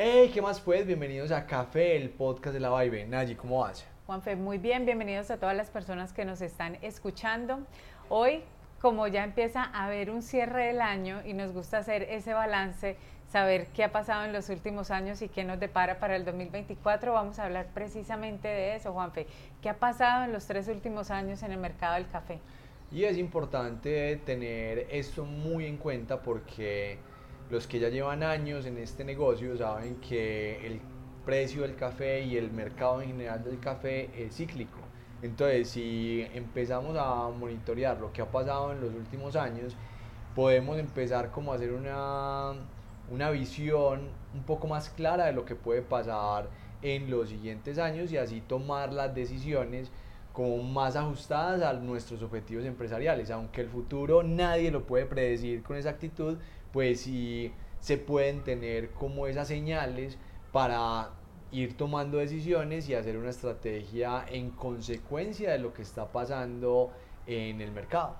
Hey, ¿qué más pues? Bienvenidos a Café, el podcast de la Vibe. Nayi, ¿cómo vas? Juanfe, muy bien, bienvenidos a todas las personas que nos están escuchando. Hoy, como ya empieza a haber un cierre del año y nos gusta hacer ese balance, saber qué ha pasado en los últimos años y qué nos depara para el 2024, vamos a hablar precisamente de eso, Juanfe. ¿Qué ha pasado en los tres últimos años en el mercado del café? Y es importante tener esto muy en cuenta porque los que ya llevan años en este negocio saben que el precio del café y el mercado en general del café es cíclico. Entonces, si empezamos a monitorear lo que ha pasado en los últimos años, podemos empezar como a hacer una, una visión un poco más clara de lo que puede pasar en los siguientes años y así tomar las decisiones como más ajustadas a nuestros objetivos empresariales. Aunque el futuro nadie lo puede predecir con exactitud, pues sí se pueden tener como esas señales para ir tomando decisiones y hacer una estrategia en consecuencia de lo que está pasando en el mercado.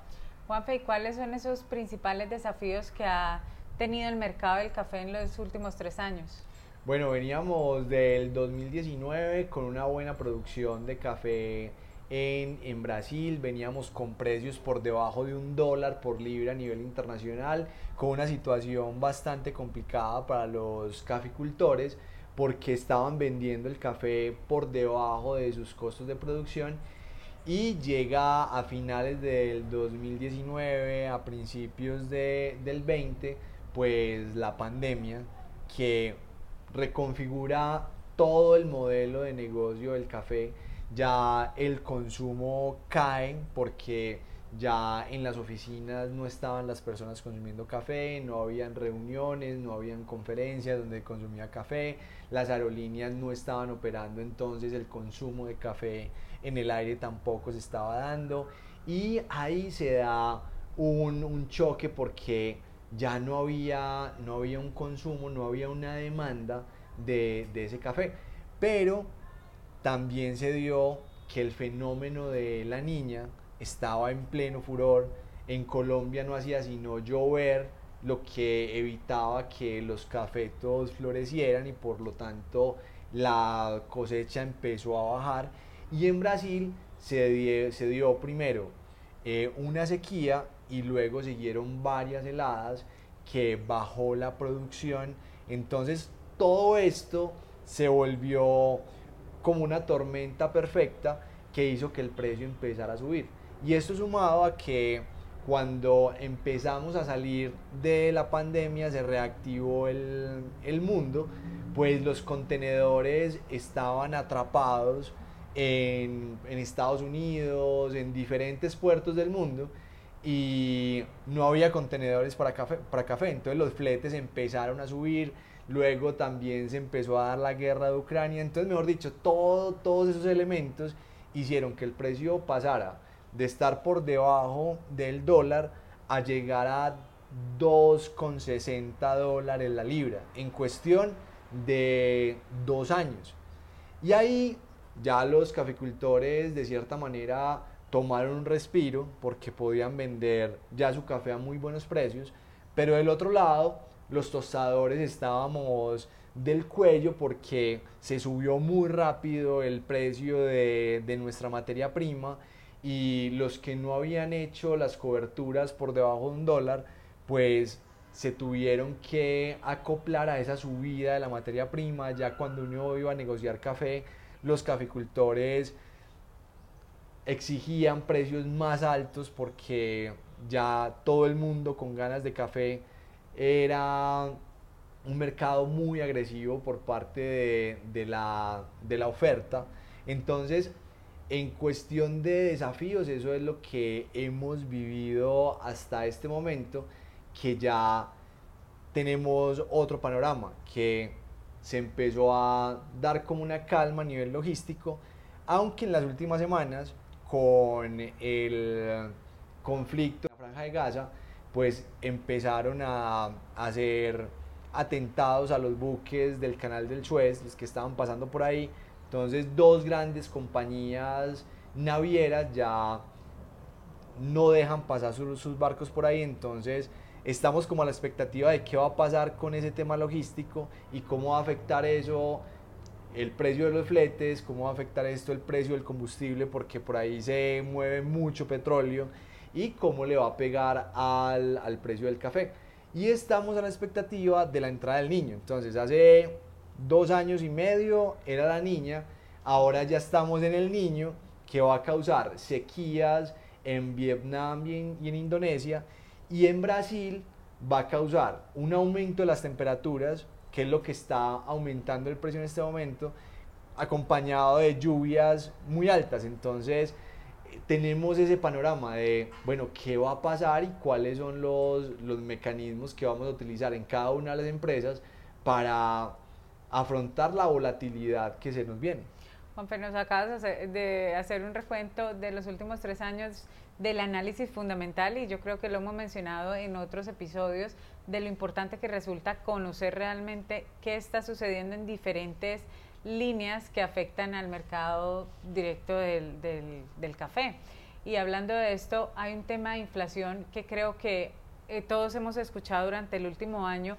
Juanfe, ¿y cuáles son esos principales desafíos que ha tenido el mercado del café en los últimos tres años? Bueno, veníamos del 2019 con una buena producción de café en, Brasil, veníamos con precios por debajo de un dólar por libra a nivel internacional, con una situación bastante complicada para los caficultores porque estaban vendiendo el café por debajo de sus costos de producción y llega a finales del 2019, a principios del 20, pues la pandemia que reconfigura todo el modelo de negocio del café ya el consumo cae porque ya en las oficinas no estaban las personas consumiendo café, no habían reuniones, no habían conferencias donde consumía café, las aerolíneas no estaban operando, entonces el consumo de café en el aire tampoco se estaba dando y ahí se da un, choque porque ya no había, no había un consumo, no había una demanda de, de ese café. Pero también se dio que el fenómeno de la niña estaba en pleno furor. En Colombia no hacía sino llover, lo que evitaba que los cafetos florecieran y por lo tanto la cosecha empezó a bajar. Y en Brasil se dio, primero eh, una sequía y luego siguieron varias heladas que bajó la producción. Entonces todo esto se volvió como una tormenta perfecta que hizo que el precio empezara a subir. Y esto sumado a que cuando empezamos a salir de la pandemia se reactivó el, el mundo, pues los contenedores estaban atrapados en, en, Estados Unidos, en diferentes puertos del mundo y no había contenedores para café, para café. Entonces los fletes empezaron a subir, luego también se empezó a dar la guerra de Ucrania, entonces mejor dicho, todo, todos esos elementos hicieron que el precio pasara de estar por debajo del dólar a llegar a 2,60 dólares la libra en cuestión de dos años. Y ahí ya los caficultores de cierta manera tomaron un respiro porque podían vender ya su café a muy buenos precios, pero del otro lado los tostadores estábamos del cuello porque se subió muy rápido el precio de, de, nuestra materia prima y los que no habían hecho las coberturas por debajo de un dólar, pues se tuvieron que acoplar a esa subida de la materia prima. Ya cuando uno iba a negociar café, los caficultores exigían precios más altos porque ya todo el mundo con ganas de café era un mercado muy agresivo por parte de, la, de la oferta. Entonces, en cuestión de desafíos, eso es lo que hemos vivido hasta este momento, que ya tenemos otro panorama, que se empezó a dar como una calma a nivel logístico, aunque en las últimas semanas, con el conflicto en la franja de Gaza, pues empezaron a hacer atentados a los buques del canal del Suez, los que estaban pasando por ahí. Entonces dos grandes compañías navieras ya no dejan pasar sus, barcos por ahí, entonces estamos como a la expectativa de qué va a pasar con ese tema logístico y cómo va a afectar eso el precio de los fletes, cómo va a afectar esto el precio del combustible, porque por ahí se mueve mucho petróleo y cómo le va a pegar al, al precio del café. Y estamos a la expectativa de la entrada del niño. Entonces, hace dos años y medio era la niña, ahora ya estamos en el niño, que va a causar sequías en Vietnam y en, Indonesia, y en Brasil va a causar un aumento de las temperaturas, que es lo que está aumentando el precio en este momento, acompañado de lluvias muy altas. Entonces, tenemos ese panorama de, bueno, qué va a pasar y cuáles son los, los mecanismos que vamos a utilizar en cada una de las empresas para afrontar la volatilidad que se nos viene. Juanfe, nos acabas de hacer un recuento de los últimos tres años del análisis fundamental y yo creo que lo hemos mencionado en otros episodios de lo importante que resulta conocer realmente qué está sucediendo en diferentes líneas que afectan al mercado directo del, del, café. Y hablando de esto, hay un tema de inflación que creo que eh, todos hemos escuchado durante el último año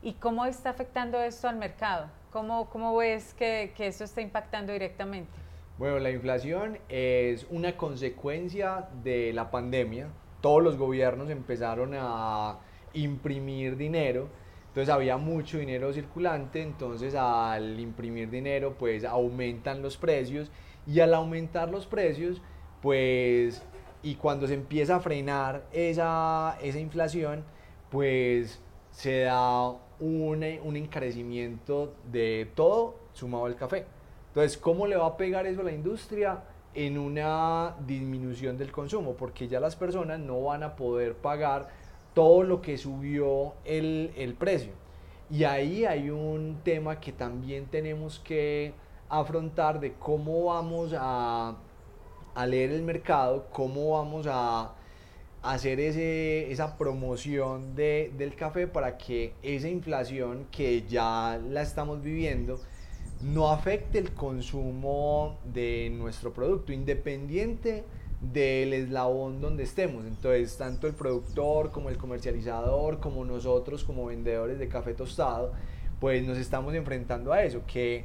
¿Y cómo está afectando esto al mercado? ¿Cómo, cómo ves que, que esto está impactando directamente? Bueno, la inflación es una consecuencia de la pandemia. Todos los gobiernos empezaron a imprimir dinero, entonces había mucho dinero circulante, entonces al imprimir dinero pues aumentan los precios y al aumentar los precios pues y cuando se empieza a frenar esa, esa inflación pues se da un, un encarecimiento de todo sumado al café. Entonces, ¿cómo le va a pegar eso a la industria? En una disminución del consumo, porque ya las personas no van a poder pagar todo lo que subió el, el precio. Y ahí hay un tema que también tenemos que afrontar de cómo vamos a, a leer el mercado, cómo vamos a hacer ese, esa promoción de, del café para que esa inflación que ya la estamos viviendo no afecte el consumo de nuestro producto, independiente del eslabón donde estemos. Entonces, tanto el productor como el comercializador, como nosotros como vendedores de café tostado, pues nos estamos enfrentando a eso, que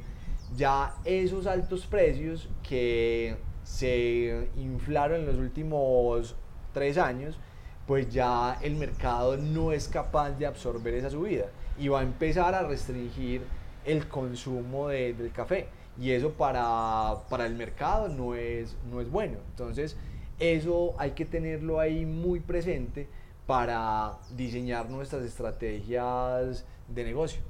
ya esos altos precios que se inflaron en los últimos tres años, pues ya el mercado no es capaz de absorber esa subida y va a empezar a restringir el consumo del café. Y eso para, para, el mercado no es, no es bueno. Entonces, eso hay que tenerlo ahí muy presente para diseñar nuestras estrategias de negocio.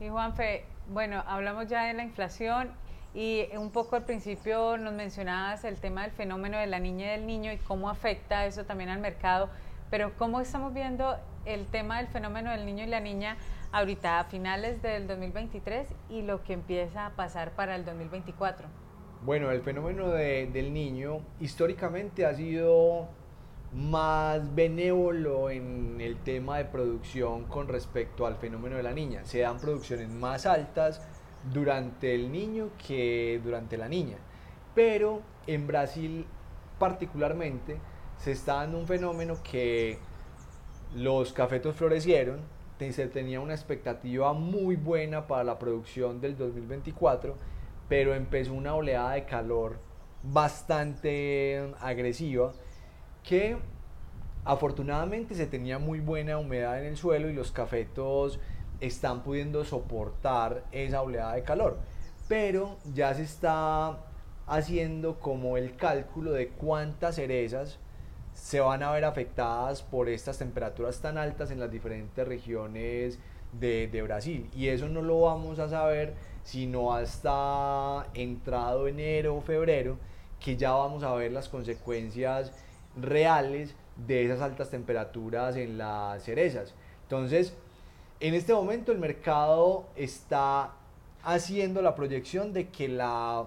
Y Juanfe, bueno, hablamos ya de la inflación y un poco al principio nos mencionabas el tema del fenómeno de la niña y del niño y cómo afecta eso también al mercado, pero ¿cómo estamos viendo el tema del fenómeno del niño y la niña ahorita a finales del 2023 y lo que empieza a pasar para el 2024? Bueno, el fenómeno del niño históricamente ha sido más benévolo en el tema de producción con respecto al fenómeno de la niña. Se dan producciones más altas, durante el niño que durante la niña. Pero en Brasil particularmente se está dando un fenómeno que los cafetos florecieron, se tenía una expectativa muy buena para la producción del 2024, pero empezó una oleada de calor bastante agresiva que afortunadamente se tenía muy buena humedad en el suelo y los cafetos están pudiendo soportar esa oleada de calor. Pero ya se está haciendo como el cálculo de cuántas cerezas se van a ver afectadas por estas temperaturas tan altas en las diferentes regiones de, de, Brasil. Y eso no lo vamos a saber sino hasta entrado enero o febrero, que ya vamos a ver las consecuencias reales de esas altas temperaturas en las cerezas. Entonces, en este momento el mercado está haciendo la proyección de que la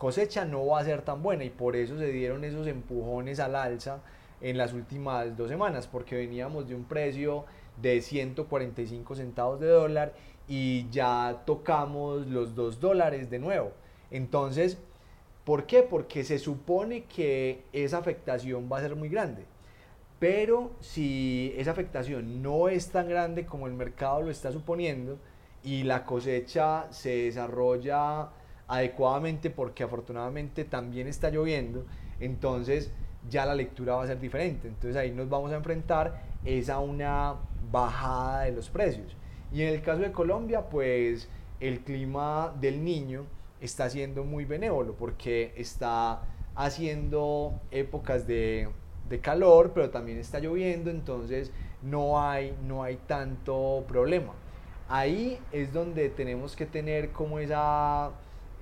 cosecha no va a ser tan buena y por eso se dieron esos empujones al alza en las últimas dos semanas, porque veníamos de un precio de 145 centavos de dólar y ya tocamos los 2 dólares de nuevo. Entonces, ¿por qué? Porque se supone que esa afectación va a ser muy grande. Pero si esa afectación no es tan grande como el mercado lo está suponiendo y la cosecha se desarrolla adecuadamente porque afortunadamente también está lloviendo, entonces ya la lectura va a ser diferente. Entonces ahí nos vamos a enfrentar es a una bajada de los precios. Y en el caso de Colombia, pues el clima del niño está siendo muy benévolo porque está haciendo épocas de de calor, pero también está lloviendo, entonces no hay, no hay tanto problema. Ahí es donde tenemos que tener como esa,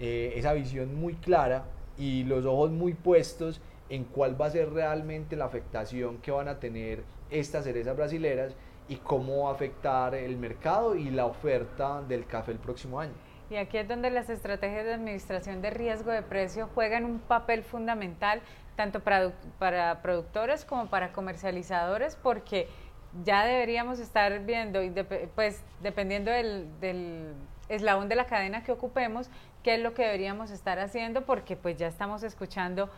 eh, esa visión muy clara y los ojos muy puestos en cuál va a ser realmente la afectación que van a tener estas cerezas brasileras y cómo va a afectar el mercado y la oferta del café el próximo año. Y aquí es donde las estrategias de administración de riesgo de precio juegan un papel fundamental tanto para, para productores como para comercializadores, porque ya deberíamos estar viendo, y pues dependiendo del, del, eslabón de la cadena que ocupemos, qué es lo que deberíamos estar haciendo, porque pues ya estamos escuchando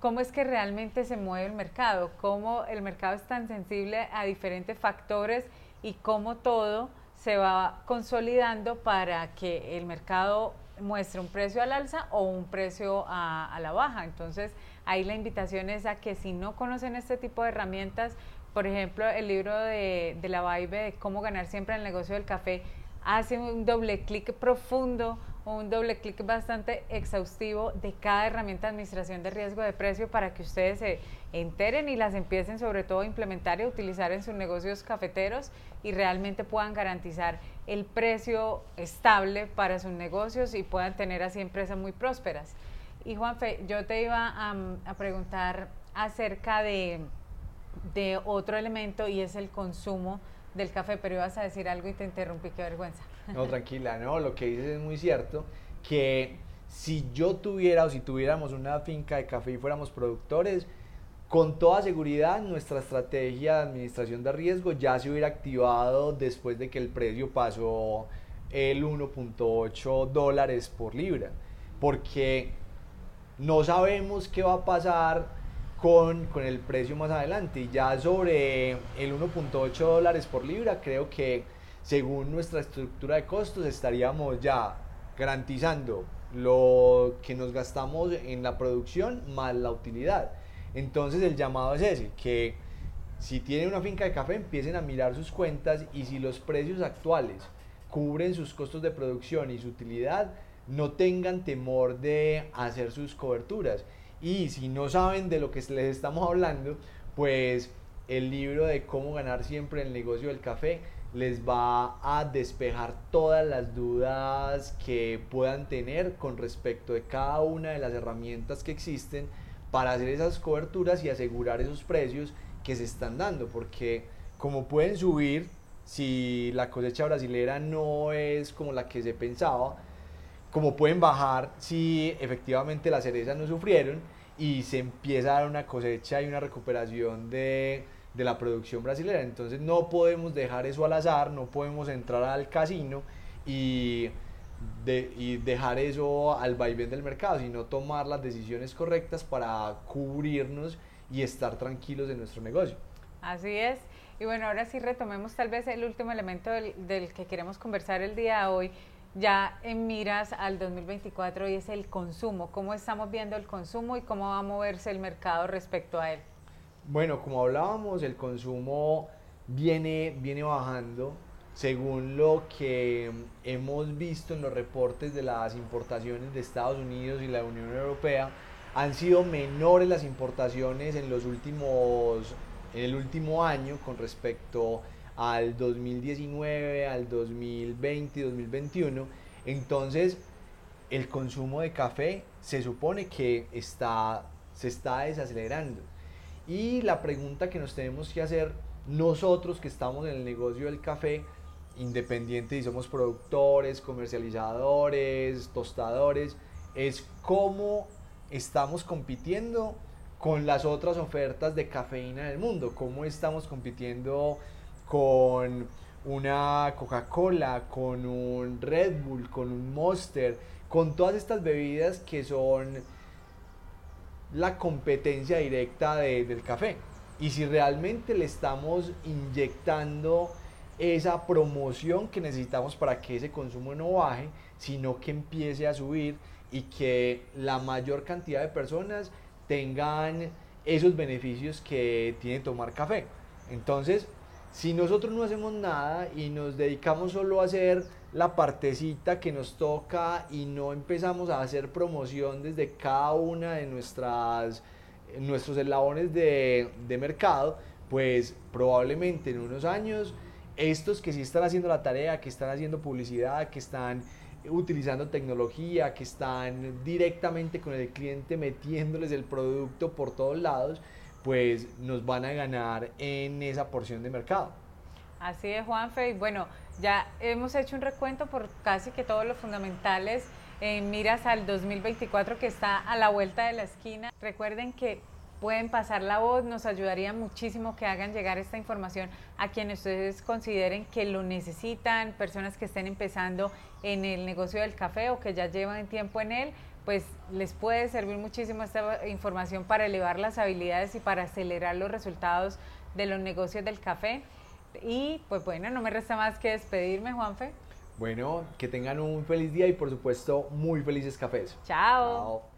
cómo es que realmente se mueve el mercado, cómo el mercado es tan sensible a diferentes factores y cómo todo se va consolidando para que el mercado muestre un precio al alza o un precio a, la baja. Entonces, Ahí la invitación es a que si no conocen este tipo de herramientas, por ejemplo, el libro de, de la Vibe de cómo ganar siempre en el negocio del café, hace un doble clic profundo un doble clic bastante exhaustivo de cada herramienta de administración de riesgo de precio para que ustedes se enteren y las empiecen sobre todo a implementar y a utilizar en sus negocios cafeteros y realmente puedan garantizar el precio estable para sus negocios y puedan tener así empresas muy prósperas. Y Juanfe, yo te iba a, preguntar acerca de, otro elemento y es el consumo del café, pero ibas a decir algo y te interrumpí, qué vergüenza. No, tranquila, no, lo que dices es muy cierto, que si yo tuviera o si tuviéramos una finca de café y fuéramos productores, con toda seguridad nuestra estrategia de administración de riesgo ya se hubiera activado después de que el precio pasó el 1.8 dólares por libra, porque no sabemos qué va a pasar con, el precio más adelante. Y ya sobre el 1.8 dólares por libra, creo que según nuestra estructura de costos estaríamos ya garantizando lo que nos gastamos en la producción más la utilidad. Entonces el llamado es ese, que si tienen una finca de café empiecen a mirar sus cuentas y si los precios actuales cubren sus costos de producción y su utilidad, no tengan temor de hacer sus coberturas. Y si no saben de lo que les estamos hablando, pues el libro de cómo ganar siempre el negocio del café les va a despejar todas las dudas que puedan tener con respecto de cada una de las herramientas que existen para hacer esas coberturas y asegurar esos precios que se están dando, porque como pueden subir si la cosecha brasilera no es como la que se pensaba, como pueden bajar si efectivamente las cerezas no sufrieron y se empieza a dar una cosecha y una recuperación de, de la producción brasileña. Entonces no podemos dejar eso al azar, no podemos entrar al casino y, de, y dejar eso al vaivén del mercado, sino tomar las decisiones correctas para cubrirnos y estar tranquilos en nuestro negocio. Así es. Y bueno, ahora sí retomemos tal vez el último elemento del, del que queremos conversar el día de hoy ya en miras al 2024 y es el consumo. ¿Cómo estamos viendo el consumo y cómo va a moverse el mercado respecto a él? Bueno, como hablábamos, el consumo viene, viene bajando según lo que hemos visto en los reportes de las importaciones de Estados Unidos y la Unión Europea. Han sido menores las importaciones en los últimos en el último año con respecto al 2019, al 2020 y 2021. Entonces, el consumo de café se supone que está, se está desacelerando. Y la pregunta que nos tenemos que hacer nosotros que estamos en el negocio del café, independiente si somos productores, comercializadores, tostadores, es cómo estamos compitiendo con las otras ofertas de cafeína del mundo, cómo estamos compitiendo con una Coca-Cola, con un Red Bull, con un Monster, con todas estas bebidas que son la competencia directa del café. y si realmente le estamos inyectando esa promoción que necesitamos para que ese consumo no baje, sino que empiece a subir y que la mayor cantidad de personas tengan esos beneficios que tiene tomar café. Entonces, si nosotros no hacemos nada y nos dedicamos solo a hacer la partecita que nos toca y no empezamos a hacer promoción desde cada una de nuestras nuestros eslabones de, de mercado, pues probablemente en unos años estos que sí están haciendo la tarea, que están haciendo publicidad, que están utilizando tecnología, que están directamente con el cliente metiéndoles el producto por todos lados, pues nos van a ganar en esa porción de mercado. Así es, Juanfe. Y bueno, ya hemos hecho un recuento por casi que todos los fundamentales en miras al 2024 que está a la vuelta de la esquina. Recuerden que pueden pasar la voz, nos ayudaría muchísimo que hagan llegar esta información a quienes ustedes consideren que lo necesitan, personas que estén empezando en el negocio del café o que ya llevan tiempo en él, pues les puede servir muchísimo esta información para elevar las habilidades y para acelerar los resultados de los negocios del café. Y pues bueno, no me resta más que despedirme, Juanfe. Bueno, que tengan un feliz día y por supuesto muy felices cafés. Chao. Chao.